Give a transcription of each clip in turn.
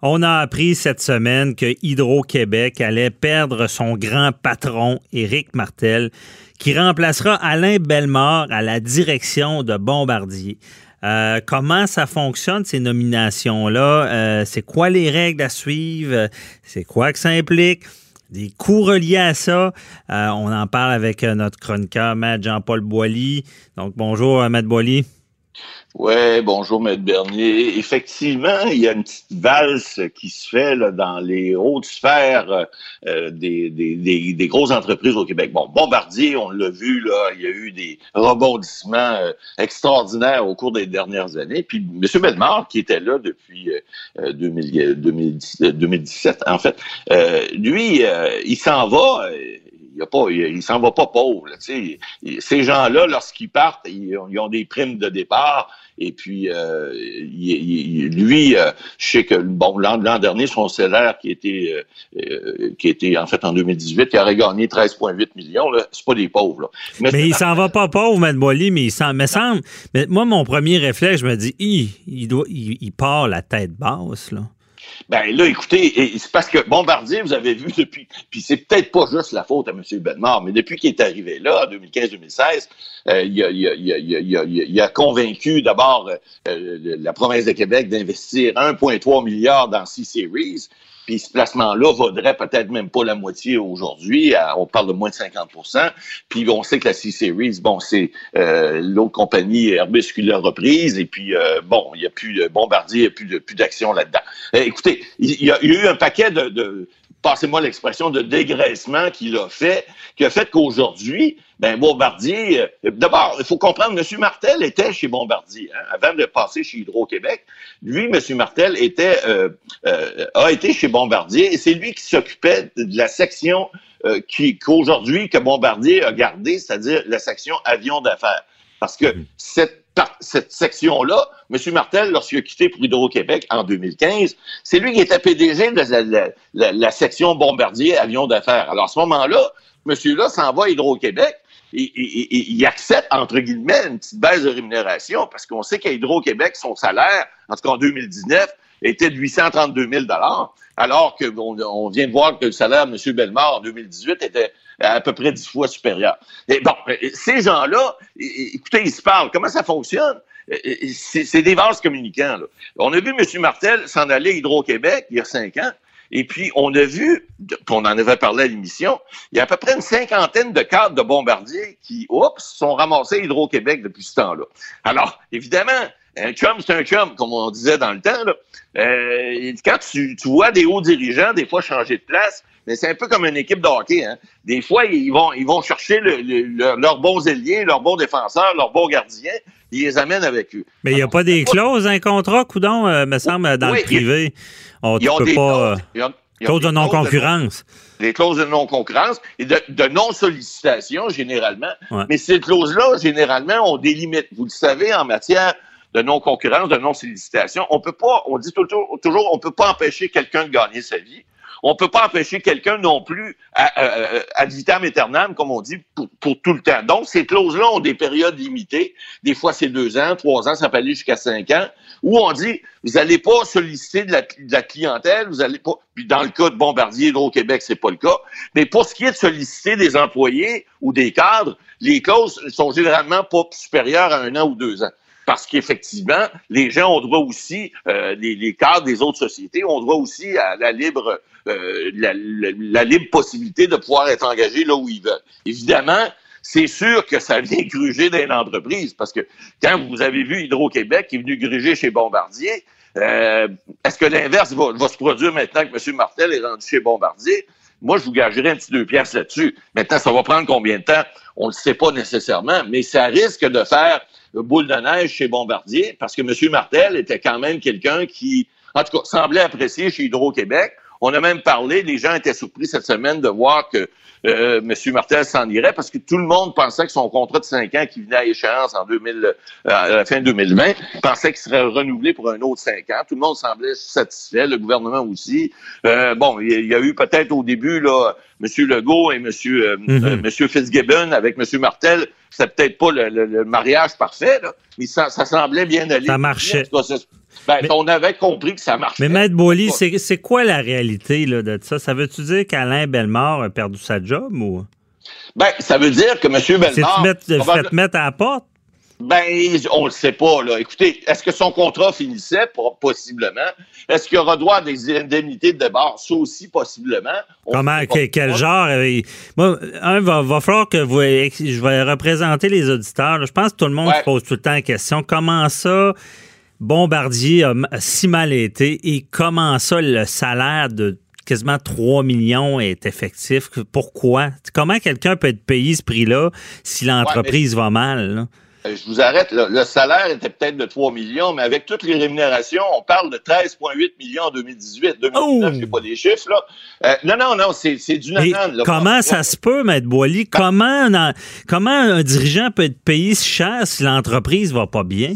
On a appris cette semaine que Hydro-Québec allait perdre son grand patron, Éric Martel, qui remplacera Alain Bellemare à la direction de Bombardier. Euh, comment ça fonctionne, ces nominations-là? Euh, c'est quoi les règles à suivre? C'est quoi que ça implique? Des coûts reliés à ça? Euh, on en parle avec notre chroniqueur, Matt Jean-Paul Boilly. Donc, bonjour, Matt Boilly. Oui, bonjour, Maître Bernier. Effectivement, il y a une petite valse qui se fait là, dans les hautes sphères euh, des, des, des, grosses entreprises au Québec. Bon, Bombardier, on l'a vu, là, il y a eu des rebondissements euh, extraordinaires au cours des dernières années. Puis M. Bellemare, qui était là depuis 2017, euh, en fait, lui, il s'en va il, pas, il, s'en va pas pauvre. ces gens-là, lorsqu'ils partent, ils ont, des primes de départ. Et puis, euh, lui, euh, je sais que bon, l'an dernier, son salaire qui était, euh, qui était en fait en 2018, il aurait gagné 13,8 millions. C'est pas des pauvres. Mais, il s'en va pas pauvre, Mme Boily, mais il s'en me semble. Mais moi, mon premier réflexe, je me dis, il, doit, il, part la tête basse. Là. Ben là, écoutez, c'est parce que Bombardier, vous avez vu depuis, puis c'est peut-être pas juste la faute à M. Benmar, mais depuis qu'il est arrivé là, en 2015-2016, euh, il, a, convaincu d'abord euh, la province de Québec d'investir 1,3 milliard dans C-Series. Puis ce placement-là vaudrait peut-être même pas la moitié aujourd'hui. On parle de moins de 50% Puis on sait que la C-Series, bon, c'est euh, l'autre compagnie Airbus qui l'a reprise. Et puis, euh, bon, il n'y a plus de Bombardier, il n'y a plus, de, plus d'action là-dedans. Euh, écoutez, il y, a, eu un paquet de passez-moi l'expression, de dégraissement qu'il a fait, qui a fait qu'aujourd'hui, ben Bombardier, euh, d'abord, il faut comprendre, M. Martel était chez Bombardier, hein, avant de passer chez Hydro-Québec. Lui, M. Martel était, euh, euh, a été chez Bombardier et c'est lui qui s'occupait de la section qui, qu'aujourd'hui, que Bombardier a gardée, c'est-à-dire la section avion d'affaires. Parce que mhm. cette cette section-là, M. Martel, lorsqu'il a quitté pour Hydro-Québec en 2015, c'est lui qui était PDG de la, section bombardier avion d'affaires. Alors, à ce moment-là, monsieur-là s'en va à Hydro-Québec et, il accepte, entre guillemets, une petite baisse de rémunération parce qu'on sait qu'à Hydro-Québec, son salaire, en tout cas en 2019, était de 832 000 alors qu'on on vient de voir que le salaire de M. Bellemare en 2018 était à peu près dix fois supérieur. Et bon, ces gens-là, écoutez, ils se parlent. Comment ça fonctionne? C'est des vases communicants. Là. On a vu M. Martel s'en aller à Hydro-Québec il y a cinq ans. Et puis, on a vu, on en avait parlé à l'émission, il y a à peu près une cinquantaine de cadres de bombardiers qui, oups, sont ramassés à Hydro-Québec depuis ce temps-là. Alors, évidemment, un chum, c'est un chum, comme on disait dans le temps. Là. Euh, quand tu, tu, vois des hauts dirigeants, des fois changer de place, mais c'est un peu comme une équipe de hockey. Hein. Des fois, ils vont, ils vont chercher leurs bons ailiers, leurs bons défenseurs, leurs bons gardiens, ils les amènent avec eux. Mais il n'y a pas des clauses, un contrat, coudon, euh, me semble, dans le privé? On ne peut pas. Clauses de non-concurrence. Les clauses de non-concurrence et de, non-sollicitation, généralement. Mais ces clauses-là, généralement, ont des limites. Vous le savez, en matière de non-concurrence, de non-sollicitation, on peut pas, on dit toujours, toujours on peut pas empêcher quelqu'un de gagner sa vie. On peut pas empêcher quelqu'un non plus à, ad vitam aeternam, comme on dit, pour, tout le temps. Donc, ces clauses-là ont des périodes limitées. Des fois, c'est deux ans, trois ans, ça peut aller jusqu'à cinq ans, où on dit, vous n'allez pas solliciter de la, clientèle, vous allez pas, puis dans le cas de Bombardier au Québec, c'est pas le cas. Mais pour ce qui est de solliciter des employés ou des cadres, les clauses sont généralement pas supérieures à un an ou deux ans parce qu'effectivement, les gens ont droit aussi, euh, les, cadres des autres sociétés ont droit aussi à la libre, euh, la, libre possibilité de pouvoir être engagés là où ils veulent. Évidemment, c'est sûr que ça vient gruger dans l'entreprise, parce que quand vous avez vu Hydro-Québec qui est venu gruger chez Bombardier, euh, est-ce que l'inverse va, va, se produire maintenant que M. Martel est rendu chez Bombardier? Moi, je vous gagerais un petit deux pièces là-dessus. Maintenant, ça va prendre combien de temps? On ne le sait pas nécessairement, mais ça risque de faire boule de neige chez Bombardier parce que M. Martel était quand même quelqu'un qui, en tout cas, semblait apprécier chez Hydro-Québec. On a même parlé, les gens étaient surpris cette semaine de voir que euh, M. Martel s'en irait parce que tout le monde pensait que son contrat de 5 ans qui venait à échéance en 2000, euh, à la fin 2020 pensait qu'il serait renouvelé pour un autre 5 ans. Tout le monde semblait satisfait, le gouvernement aussi. Euh, bon, il y a eu peut-être au début là, M. Legault et M. Mm-hmm. Monsieur Fitzgibbon avec M. Martel. C'était peut-être pas le, mariage parfait, là, mais ça, semblait bien aller. Ça marchait. Ben, on avait compris que ça marchait. Mais Maître Boily, c'est quoi la réalité là, de ça? Ça veut-tu dire qu'Alain Bellemare a perdu sa job ou? Ben, ça veut dire que M. Bellemare. C'est te mettre à la porte? Ben, on le sait pas, là. Écoutez, est-ce que son contrat finissait? Possiblement. Est-ce qu'il y aura droit à des indemnités de départ? Ça aussi, possiblement. Comment, quel, genre? Euh, moi, un, va, va falloir que vous, je vais représenter les auditeurs. Je pense que tout le monde se pose tout le temps la question. Comment ça, Bombardier a si mal été et comment ça, le salaire de quasiment 3 millions est effectif? Pourquoi? Comment quelqu'un peut être payé ce prix-là si l'entreprise va mal? Euh, je vous arrête, le salaire était peut-être de 3 millions, mais avec toutes les rémunérations, on parle de 13,8 millions en 2018. 2019, je sais pas des chiffres, là. Euh, non, non, non, c'est du nanan. Comment ça se peut, Maître Boily? Comment, un, comment un dirigeant peut être payé si cher si l'entreprise va pas bien?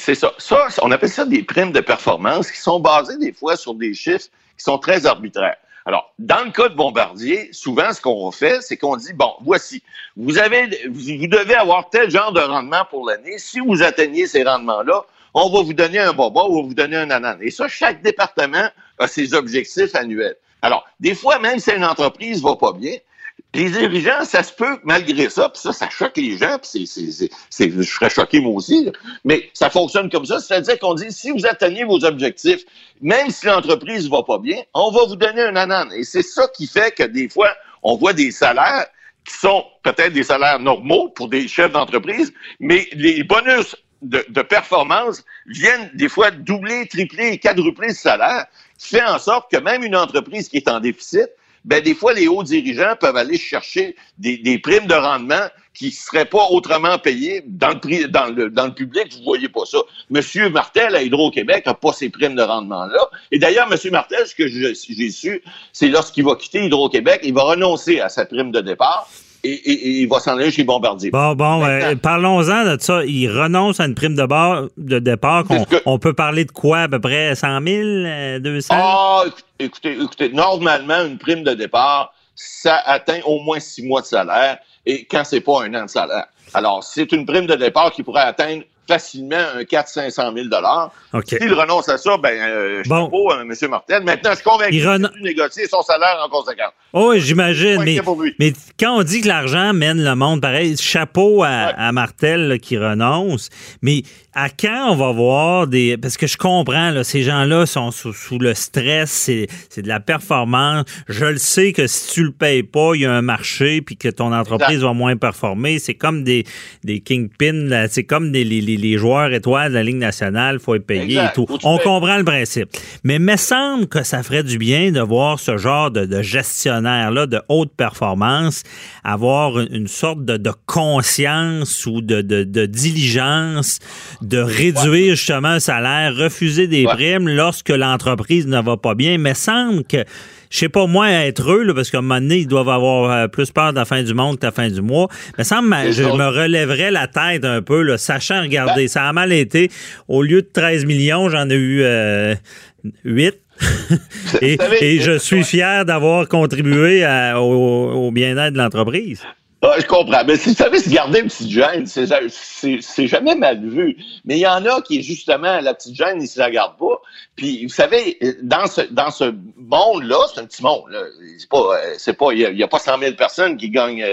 C'est ça. Ça, on appelle ça des primes de performance qui sont basées des fois sur des chiffres qui sont très arbitraires. Alors, dans le cas de Bombardier, souvent, ce qu'on fait, c'est qu'on dit, bon, voici, vous avez, vous devez avoir tel genre de rendement pour l'année. Si vous atteignez ces rendements-là, on va vous donner un boba ou on va vous donner un ananas. Et ça, chaque département a ses objectifs annuels. Alors, des fois, même si une entreprise va pas bien, les dirigeants, ça se peut, malgré ça, puis ça, ça choque les gens, puis c'est, je serais choqué moi aussi, mais ça fonctionne comme ça, c'est-à-dire qu'on dit, si vous atteignez vos objectifs, même si l'entreprise va pas bien, on va vous donner un anan. Et c'est ça qui fait que des fois, on voit des salaires qui sont peut-être des salaires normaux pour des chefs d'entreprise, mais les bonus de, de, performance viennent des fois doubler, tripler, quadrupler ce salaire, qui fait en sorte que même une entreprise qui est en déficit, ben des fois, les hauts dirigeants peuvent aller chercher des, des primes de rendement qui ne seraient pas autrement payées dans le, dans le, dans le public. Vous voyez pas ça. Monsieur Martel à Hydro-Québec n'a pas ces primes de rendement-là. Et d'ailleurs, Monsieur Martel, ce que j'ai su, c'est lorsqu'il va quitter Hydro-Québec, il va renoncer à sa prime de départ et, il va s'en aller chez Bombardier. Bon, bon, parlons-en de ça. Il renonce à une prime de, bar, de départ. On, peut parler de quoi, à peu près 100 000, 200? Ah, écoutez, écoutez, normalement, une prime de départ, ça atteint au moins six mois de salaire et quand c'est pas un an de salaire. Alors, c'est une prime de départ qui pourrait atteindre facilement un 400-500 000 okay. S'il renonce à ça, ben, euh, chapeau, hein, M. Martel. Maintenant, je suis convaincu qu'il ren... négocier son salaire en conséquence. Oh, oui, j'imagine. Mais, mais, quand on dit que l'argent mène le monde, pareil, chapeau à, Martel qui renonce. Mais à quand on va voir des. Parce que je comprends, là, ces gens-là sont sous, le stress, c'est, de la performance. Je le sais que si tu le payes pas, il y a un marché, puis que ton entreprise va moins performer. C'est comme des, des kingpins, c'est comme des, les, les, joueurs étoiles de la Ligue nationale, il faut être payé et tout. On comprend le principe. Mais il me semble que ça ferait du bien de voir ce genre de, de gestionnaire-là de haute performance avoir une, sorte de, de, conscience ou de, de diligence de réduire justement un salaire, refuser des primes lorsque l'entreprise ne va pas bien. Mais semble que je sais pas moi être eux, parce qu'à un moment donné, ils doivent avoir euh, plus peur de la fin du monde que de la fin du mois. Mais ça me, je me relèverais la tête un peu, là, sachant, regardez, ben ça a mal été. Au lieu de 13 millions, j'en ai eu euh, 8. et, je suis fier d'avoir contribué au bien-être de l'entreprise. Ah, je comprends. Mais si vous savez, se garder une petite gêne, c'est jamais mal vu. Mais il y en a qui, justement, la petite gêne, ils se la gardent pas. Puis, vous savez, dans ce, dans ce monde-là, c'est un petit monde. C'est pas, c'est pas, il y, a pas 100 000 personnes qui gagnent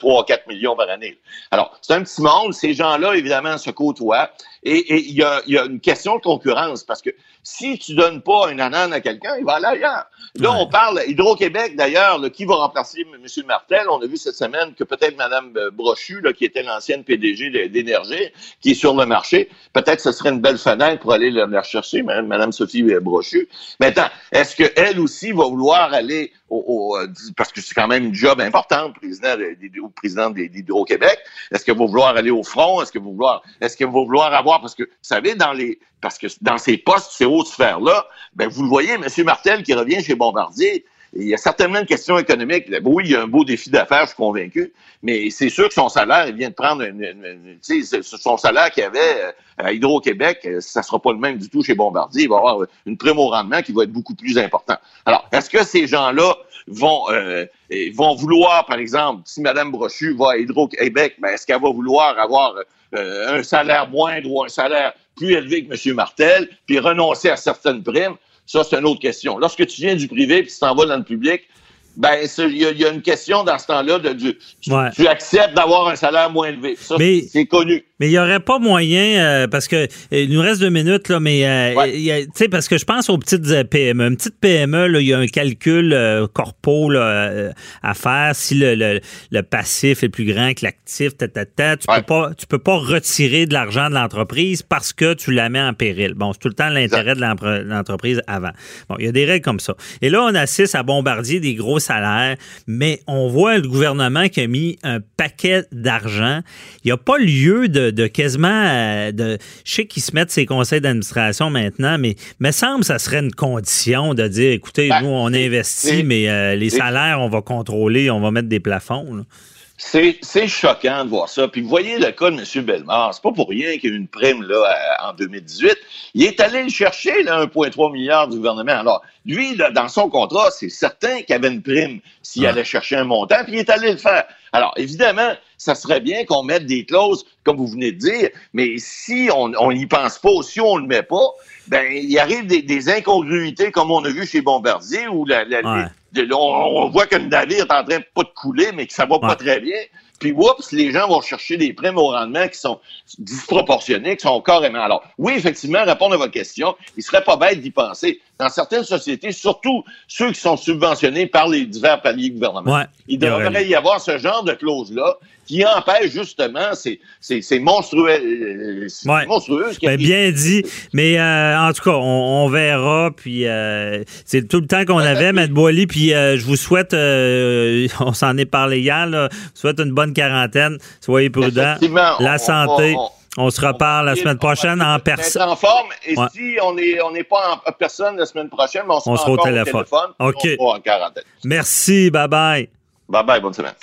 3 ou 4 millions par année. Alors, c'est un petit monde. Ces gens-là, évidemment, se côtoient. Et il y a, y a une question de concurrence parce que si tu donnes pas un ananas à quelqu'un, il va aller ailleurs. Là, on parle Hydro-Québec, d'ailleurs, qui va remplacer M. Martel? On a vu cette semaine que peut-être Mme Brochu, là, qui était l'ancienne PDG d'Énergie, qui est sur le marché, peut-être ce serait une belle fenêtre pour aller la rechercher, Mme Sophie Brochu. Maintenant, est-ce qu'elle aussi va vouloir aller au, euh, parce que c'est quand même une job importante, président ou présidente d'Hydro-Québec. Est-ce que vous vouloir aller au front? Est-ce que vous vouloir, est-ce que vous vouloir avoir, parce que, vous savez, dans les, parce que dans ces postes, ces hautes sphères-là, ben, vous le voyez, M. Martel qui revient chez Bombardier, il y a certainement une question économique. Oui, il y a un beau défi d'affaires, je suis convaincu, mais c'est sûr que son salaire, il vient de prendre une, son salaire qu'il avait euh, à Hydro-Québec, euh, ça sera pas le même du tout chez Bombardier. Il va avoir une prime au rendement qui va être beaucoup plus important. Alors, est-ce que ces gens-là vont euh, vont vouloir, par exemple, si Mme Brochu va à Hydro-Québec, ben, est-ce qu'elle va vouloir avoir un salaire moindre ou un salaire plus élevé que M. Martel, puis renoncer à certaines primes, ça, c'est une autre question. Lorsque tu viens du privé puis tu t'en vas dans le public, ben, il y, a une question dans ce temps-là de, tu, acceptes d'avoir un salaire moins élevé. Ça, c'est connu. Mais il n'y aurait pas moyen, euh, parce que euh, il nous reste deux minutes, là, mais euh, tu sais, parce que je pense aux petites PME. Une petite PME, il y a un calcul corpo à faire. Si le, le, passif est plus grand que l'actif, tu peux pas tu peux pas retirer de l'argent de l'entreprise parce que tu la mets en péril. Bon, c'est tout le temps l'intérêt de l'entreprise avant. Bon, il y a des règles comme ça. Et là, on assiste à bombardier des gros salaires, mais on voit le gouvernement qui a mis un paquet d'argent. Il n'y a pas lieu de de, quasiment. Euh, de, je sais qu'ils se mettent ces conseils d'administration maintenant, mais me semble que ça serait une condition de dire écoutez, ben, nous, on investit, mais euh, les salaires, on va contrôler, on va mettre des plafonds. C'est choquant de voir ça. Puis vous voyez le cas de M. Bellemare. C'est pas pour rien qu'il y a eu une prime là, en 2018. Il est allé le chercher, 1,3 milliard du gouvernement. Alors, lui, dans son contrat, c'est certain qu'il y avait une prime s'il allait chercher un montant, puis il est allé le faire. Alors, évidemment, ça serait bien qu'on mette des clauses, comme vous venez de dire, mais si on n'y pense pas, si on ne le met pas, ben il arrive des, incongruités comme on a vu chez Bombardier, où la, on, voit que le navire est en train de pas de couler, mais que ça va pas très bien. Puis, oups, les gens vont chercher des primes au rendement qui sont disproportionnés, qui sont carrément. Alors, oui, effectivement, répondre à votre question, il serait pas bête d'y penser. Dans certaines sociétés, surtout ceux qui sont subventionnés par les divers paliers gouvernementaux, il devrait y avoir ce genre de clause-là qui empêche justement ces, ces, monstrueux, euh, monstrueuses. Ben, bien dit. Mais euh, en tout cas, on, verra. Puis euh, c'est tout le temps qu'on avait, M. Boily. Puis je vous souhaite, on s'en est parlé hier, là, je vous souhaite une bonne quarantaine. Soyez prudents. La santé. On, se reparle la semaine prochaine en personne. en forme. Et si on n'est on pas en personne la semaine prochaine, on, on sera au téléphone. OK. Merci. Bye bye. Bye bye. Bonne semaine.